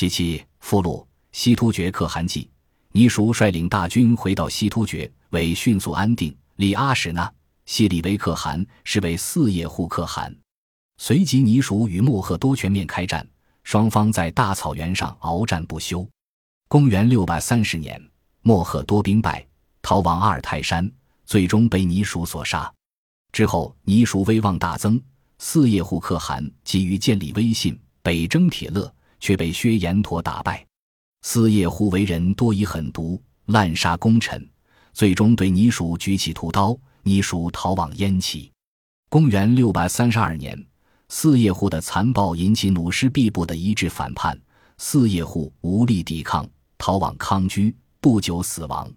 第七附录：西突厥可汗记。尼叔率领大军回到西突厥，为迅速安定，李阿史那、西里为可汗，是为四叶护可汗。随即，尼叔与莫赫多全面开战，双方在大草原上鏖战不休。公元六百三十年，莫赫多兵败，逃往阿尔泰山，最终被尼叔所杀。之后，尼叔威望大增，四叶护可汗急于建立威信，北征铁勒，却被薛延陀打败。四叶护为人多疑狠毒，滥杀功臣，最终对尼属举起屠刀，尼属逃往燕齐。公元六百三十二年，四叶护的残暴引起努师毕部的一致反叛，四叶护无力抵抗，逃往康居，不久死亡。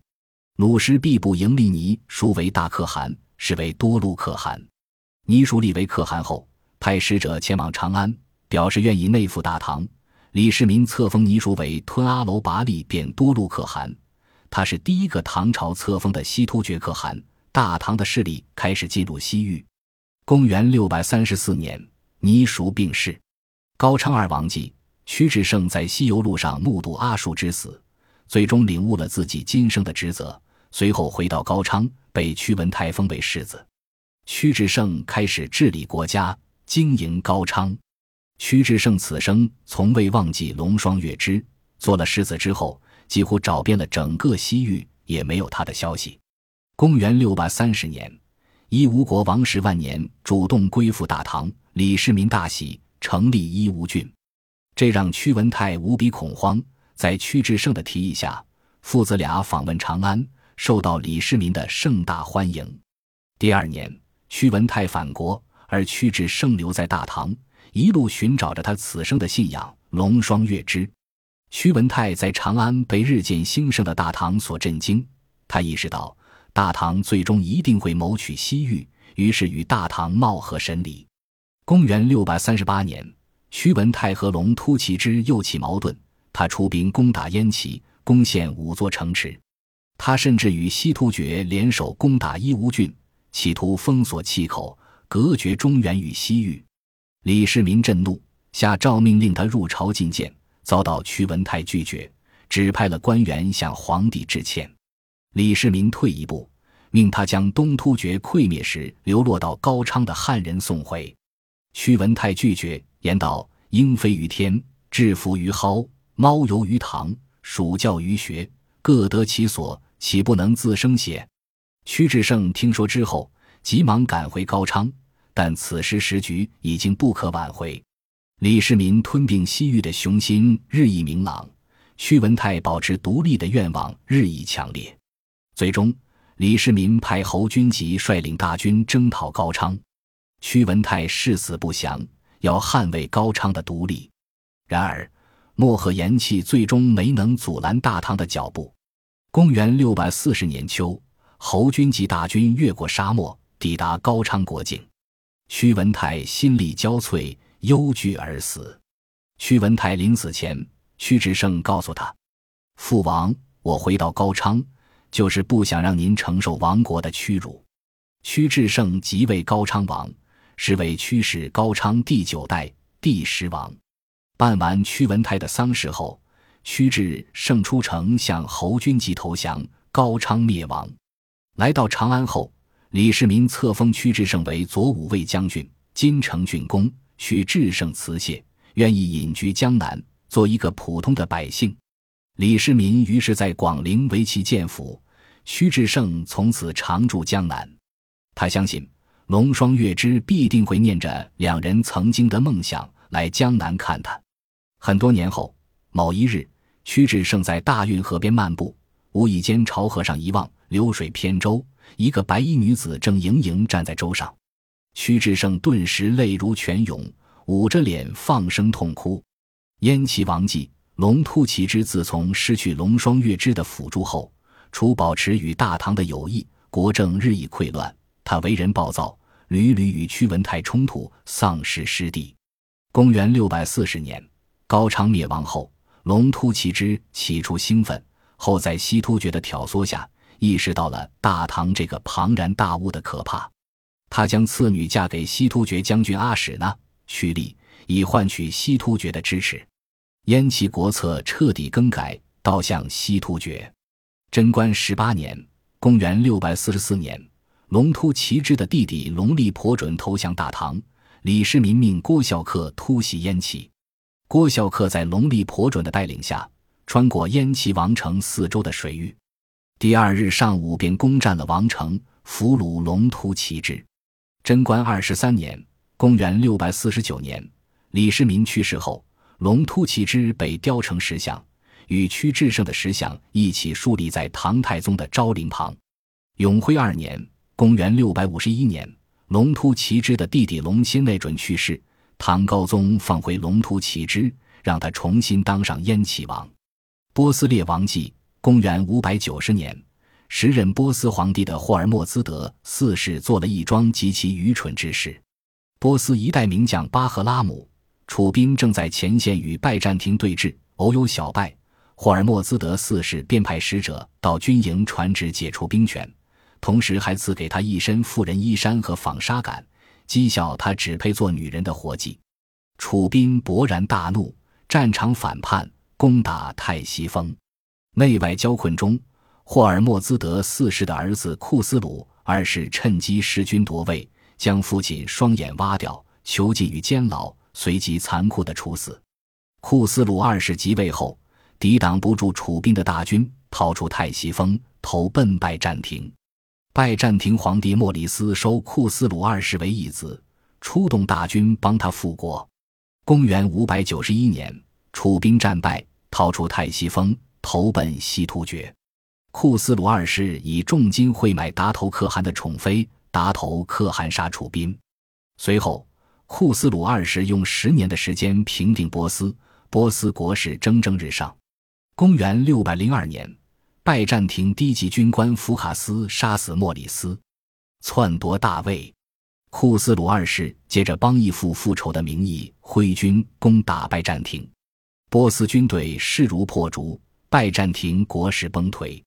努师毕部迎立尼属为大可汗，是为多禄可汗。尼属立为可汗后，派使者前往长安，表示愿意内附大唐。李世民册封尼叔为吞阿楼拔力变多禄可汗，他是第一个唐朝册封的西突厥可汗。大唐的势力开始进入西域。公元六百三十四年，尼叔病逝。高昌二王继屈志胜在西游路上目睹阿术之死，最终领悟了自己今生的职责，随后回到高昌，被屈文泰封为世子。屈志胜开始治理国家，经营高昌。屈志胜此生从未忘记龙双月之，做了世子之后，几乎找遍了整个西域，也没有他的消息。公元六百三十年，伊吾国王石万年主动归附大唐，李世民大喜，成立伊吾郡，这让屈文泰无比恐慌。在屈志胜的提议下，父子俩访问长安，受到李世民的盛大欢迎。第二年，屈文泰返国，而屈志胜留在大唐。一路寻找着他此生的信仰龙双月之。屈文泰在长安被日渐兴盛的大唐所震惊，他意识到大唐最终一定会谋取西域，于是与大唐貌合神离。公元六百三十八年，屈文泰和龙突骑之又起矛盾，他出兵攻打燕齐，攻陷五座城池。他甚至与西突厥联手攻打伊吾郡，企图封锁气口，隔绝中原与西域。李世民震怒，下诏命令他入朝觐见，遭到屈文泰拒绝，指派了官员向皇帝致歉。李世民退一步，命他将东突厥溃灭时流落到高昌的汉人送回。屈文泰拒绝，言道：“鹰飞于天，雉伏于蒿，猫游于塘，鼠叫于穴，各得其所，岂不能自生邪？”屈志胜听说之后，急忙赶回高昌。但此时时局已经不可挽回，李世民吞并西域的雄心日益明朗，屈文泰保持独立的愿望日益强烈。最终，李世民派侯君集率领大军征讨高昌，屈文泰誓死不降，要捍卫高昌的独立。然而，漠河延气最终没能阻拦大唐的脚步。公元六百四十年秋，侯君集大军越过沙漠，抵达高昌国境。屈文泰心力交瘁，忧惧而死。屈文泰临死前，屈志胜告诉他：“父王，我回到高昌，就是不想让您承受亡国的屈辱。”屈志胜即位高昌王，是为屈氏高昌第九代第十王。办完屈文泰的丧事后，屈志胜出城向侯君集投降，高昌灭亡。来到长安后。李世民册封屈志胜为左武卫将军、金城郡公，许志胜辞谢，愿意隐居江南，做一个普通的百姓。李世民于是在广陵为其建府，屈志胜从此常驻江南。他相信龙双月之必定会念着两人曾经的梦想来江南看他。很多年后，某一日，屈志胜在大运河边漫步，无意间朝河上一望，流水偏舟。一个白衣女子正盈盈站在舟上，屈志胜顿时泪如泉涌，捂着脸放声痛哭。燕齐王继龙突骑之自从失去龙双月之的辅助后，除保持与大唐的友谊，国政日益溃乱。他为人暴躁，屡屡与屈文泰冲突，丧失失地。公元六百四十年，高昌灭亡后，龙突骑之起初兴奋，后在西突厥的挑唆下。意识到了大唐这个庞然大物的可怕，他将次女嫁给西突厥将军阿史那，屈利以换取西突厥的支持。燕齐国策彻底更改，倒向西突厥。贞观十八年（公元六百四十四年），龙突骑之的弟弟龙力婆准投降大唐，李世民命郭孝恪突袭燕齐。郭孝恪在龙力婆准的带领下，穿过燕齐王城四周的水域，第二日上午便攻占了王城，俘虏龙突骑之。贞观二十三年（公元六百四十九年），李世民去世后。龙突骑之被雕成石像，与屈志胜的石像一起竖立在唐太宗的昭陵旁。永徽二年（公元651年），龙突骑之的弟弟龙钦内准去世，唐高宗放回龙突骑之，让他重新当上燕齐王。波斯列王纪（公元590年），时任波斯皇帝的霍尔莫兹德四世做了一桩极其愚蠢之事。波斯一代名将巴赫拉姆。楚兵正在前线与拜占庭对峙，偶有小败，霍尔莫兹德四世便派使者到军营传旨解除兵权，同时还赐给他一身妇人衣衫和纺纱杆，讥笑他只配做女人的活计。楚兵勃然大怒，战场反叛，攻打泰西峰。内外交困中，霍尔莫兹德四世的儿子库斯鲁二世趁机弑君夺位，将父亲双眼挖掉，囚禁于监牢。随即残酷的处死。库斯鲁二世即位后，抵挡不住楚兵的大军，逃出泰西峰，投奔拜占庭。拜占庭皇帝莫里斯收库斯鲁二世为义子，出动大军帮他复国。公元五百九十一年，楚兵战败，逃出泰西峰，投奔西突厥。库斯鲁二世以重金贿买达头可汗的宠妃，达头可汗杀楚兵。随后。库斯鲁二世用十年的时间平定波斯，波斯国势蒸蒸日上。公元六百零二年，拜占庭低级军官福卡斯杀死莫里斯，篡夺大位。库斯鲁二世借着帮义父复仇的名义，挥军攻打拜占庭，波斯军队势如破竹，拜占庭国势崩颓。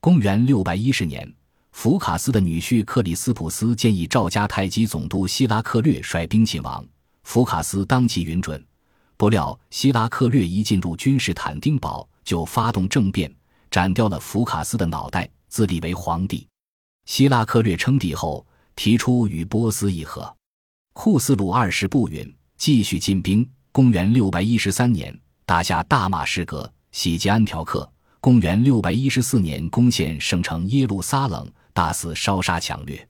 公元六百一十年。福卡斯的女婿克里斯普斯建议赵家太极总督希拉克略率兵擒王，福卡斯当即允准。不料希拉克略一进入君士坦丁堡，就发动政变，斩掉了福卡斯的脑袋，自立为皇帝。希拉克略称帝后，提出与波斯议和。库斯鲁二世不允，继续进兵。公元六百一十三年，打下大马士革，洗劫安条克。公元六百一十四年，攻陷圣城耶路撒冷。大肆烧杀抢掠，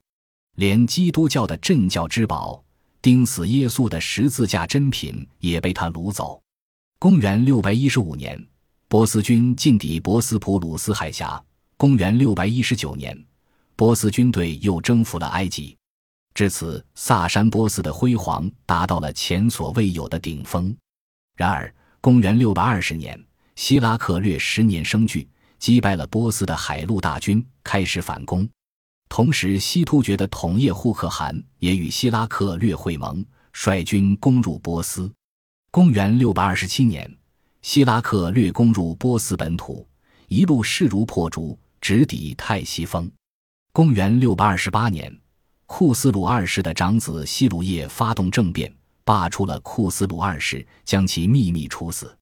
连基督教的镇教之宝——钉死耶稣的十字架珍品也被他掳走。公元六百一十五年，波斯军进抵博斯普鲁斯海峡。公元六百一十九年，波斯军队又征服了埃及。至此，萨珊波斯的辉煌达到了前所未有的顶峰。然而，公元六百二十年，希拉克略十年生聚。击败了波斯的海陆大军，开始反攻。同时，西突厥的统叶护可汗也与希拉克略会盟，率军攻入波斯。公元六百二十七年，希拉克略攻入波斯本土，一路势如破竹，直抵泰西峰。公元六百二十八年，库斯鲁二世的长子希鲁叶发动政变，罢黜了库斯鲁二世，将其秘密处死。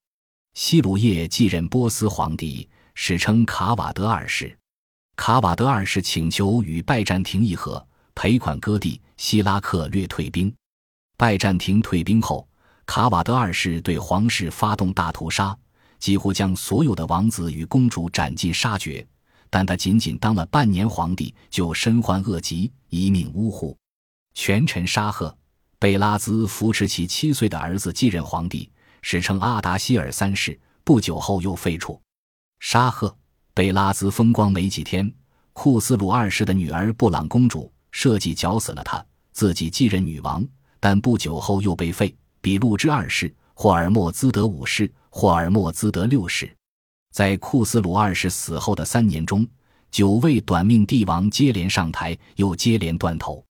希鲁叶继任波斯皇帝。史称卡瓦德二世，卡瓦德二世请求与拜占庭议和，赔款割地。希拉克略退兵，拜占庭退兵后，卡瓦德二世对皇室发动大屠杀，几乎将所有的王子与公主斩尽杀绝。但他仅仅当了半年皇帝，就身患恶疾，一命呜呼。权臣沙赫贝拉兹扶持其七岁的儿子继任皇帝，史称阿达希尔三世。不久后又废黜。沙赫贝拉兹风光没几天，库斯鲁二世的女儿布朗公主设计绞死了他，自己继任女王。但不久后又被废。比路之二世、霍尔莫兹德五世、霍尔莫兹德六世，在库斯鲁二世死后的三年中，九位短命帝王接连上台，又接连断头，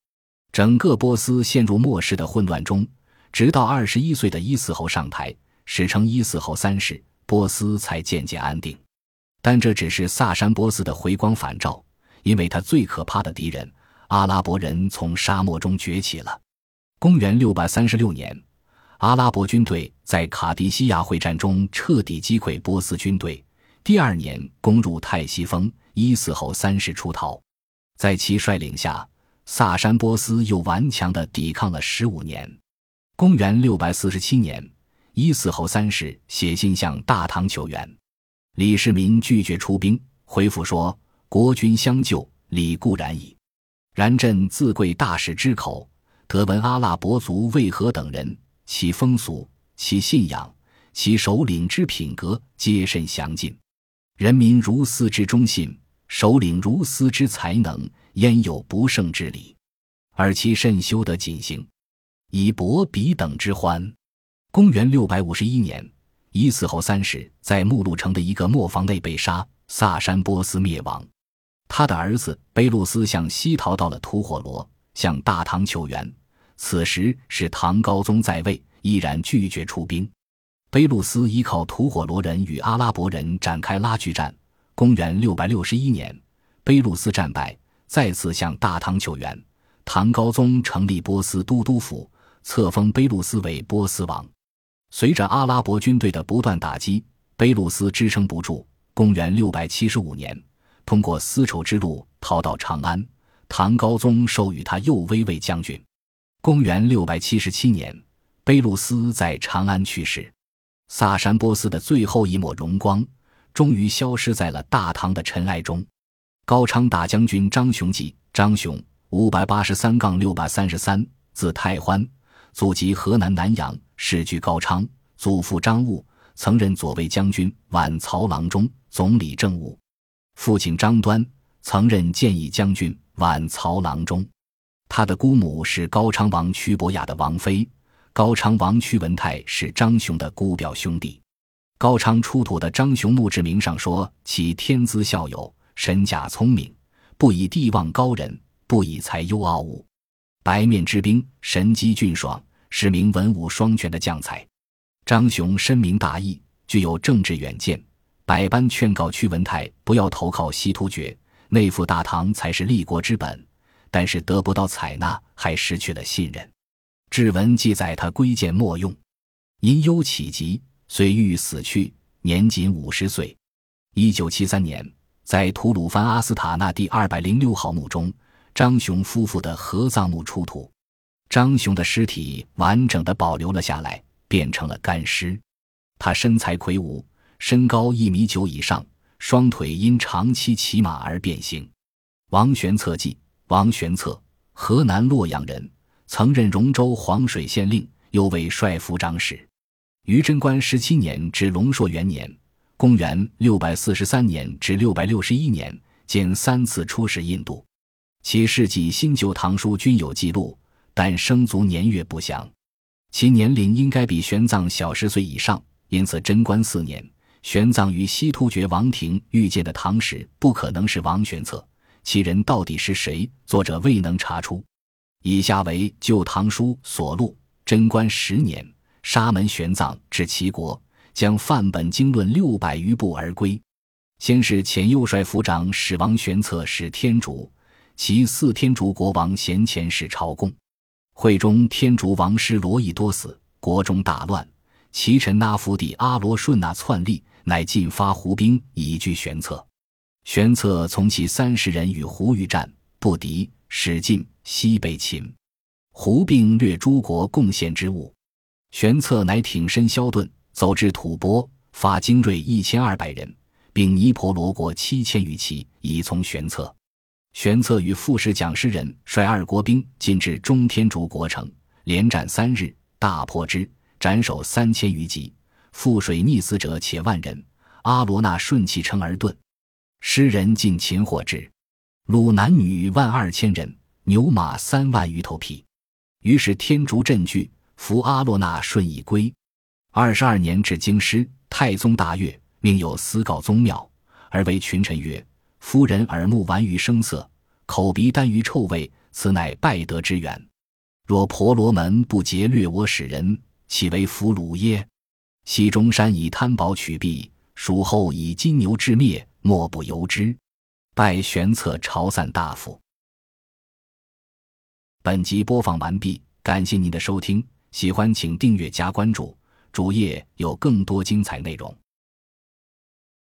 整个波斯陷入末世的混乱中。直到二十一岁的伊斯侯上台，史称伊斯侯三世，波斯才渐渐安定。但这只是萨珊波斯的回光返照，因为他最可怕的敌人阿拉伯人从沙漠中崛起了。公元六百三十六年，阿拉伯军队在卡迪西亚会战中彻底击溃波斯军队。第二年攻入泰西峰，伊斯侯三世出逃。在其率领下，萨珊波斯又顽强地抵抗了十五年。公元六百四十七年，伊斯后三世写信向大唐求援，李世民拒绝出兵，回复说：“国君相救，理固然矣。然朕自贵大使之口，得闻阿拉伯族为何等人，其风俗、其信仰、其首领之品格，皆甚详尽。”人民如斯之忠信，首领如斯之才能，焉有不胜之理？而其甚修得谨行，以博彼等之欢。公元六百五十一年，伊斯后三世在目录城的一个磨坊内被杀，萨珊波斯灭亡。他的儿子卑路斯向西逃到了吐火罗，向大唐求援。此时是唐高宗在位，依然拒绝出兵。卑路斯依靠吐火罗人与阿拉伯人展开拉锯战。公元六百六十一年，卑路斯战败，再次向大唐求援。唐高宗成立波斯都督府，册封卑路斯为波斯王。随着阿拉伯军队的不断打击，卑路斯支撑不住。公元六百七十五年，通过丝绸之路逃到长安，唐高宗授予他右威卫将军。公元六百七十七年，卑路斯在长安去世。萨珊波斯的最后一抹荣光，终于消失在了大唐的尘埃中。高昌大将军张雄记，张雄，五百八十三杠六百三十三，字太欢，祖籍河南南阳，世居高昌。祖父张务，曾任左卫将军、晚曹郎中、总理政务；父亲张端，曾任建义将军、晚曹郎中。他的姑母是高昌王屈伯雅的王妃。高昌王屈文泰是张雄的姑表兄弟。高昌出土的张雄墓志铭上说：“其天资孝友，身价聪明，不以地望高人，不以才优傲物。白面之兵，神机俊爽，是名文武双全的将才。张雄深明大义，具有政治远见，百般劝告屈文泰不要投靠西突厥，内附大唐才是立国之本。但是得不到采纳，还失去了信任。”志文记载，他归建莫用，因忧起疾，遂欲死去，年仅五十岁。一九七三年，在吐鲁番阿斯塔纳第二百零六号墓中，张雄夫妇的合葬墓出土，张雄的尸体完整的保留了下来，变成了干尸。他身材魁梧，身高一米九以上，双腿因长期骑马而变形。王玄策记，王玄策，河南洛阳人。曾任荣州黄水县令，又为帅府长史。于贞观十七年至龙朔元年（公元六百四十三年至六百六十一年），间三次出使印度。其事迹新旧唐书均有记录，但生卒年月不详。其年龄应该比玄奘小十岁以上，因此贞观四年，玄奘与西突厥王庭遇见的唐使不可能是王玄策。其人到底是谁？作者未能查出。以下为《旧唐书》所录：贞观十年，沙门玄奘至齐国，将范本经论六百余部而归。先是前右帅府长史王玄策使天竺，其四天竺国王贤前使朝贡。会中天竺王师罗毅多死，国中大乱。其臣那福帝阿罗顺那篡立，乃进发胡兵以拒玄策。玄策从其三十人与胡欲战，不敌，使进。西北秦，胡并掠诸国贡献之物，玄策乃挺身削盾，走至吐蕃，发精锐一千二百人，并尼婆罗国七千余骑，以从玄策。玄策与副使蒋师仁率二国兵进至中天竺国城，连战三日，大破之，斩首三千余级，覆水溺死者且万人。阿罗那顺其城而遁，诗人尽擒获之，虏男女万二千人。牛马三万余头匹，于是天竺震惧，扶阿罗那顺以归。二十二年至京师，太宗大悦，命有司告宗庙，而为群臣曰：“夫人耳目顽于声色，口鼻耽于臭味，此乃败德之源。若婆罗门不劫掠我使人，岂为俘虏耶？西中山以贪宝取弊，蜀后以金牛致灭，莫不由之。拜玄策朝散大夫。”本集播放完毕，感谢您的收听，喜欢请订阅加关注，主页有更多精彩内容。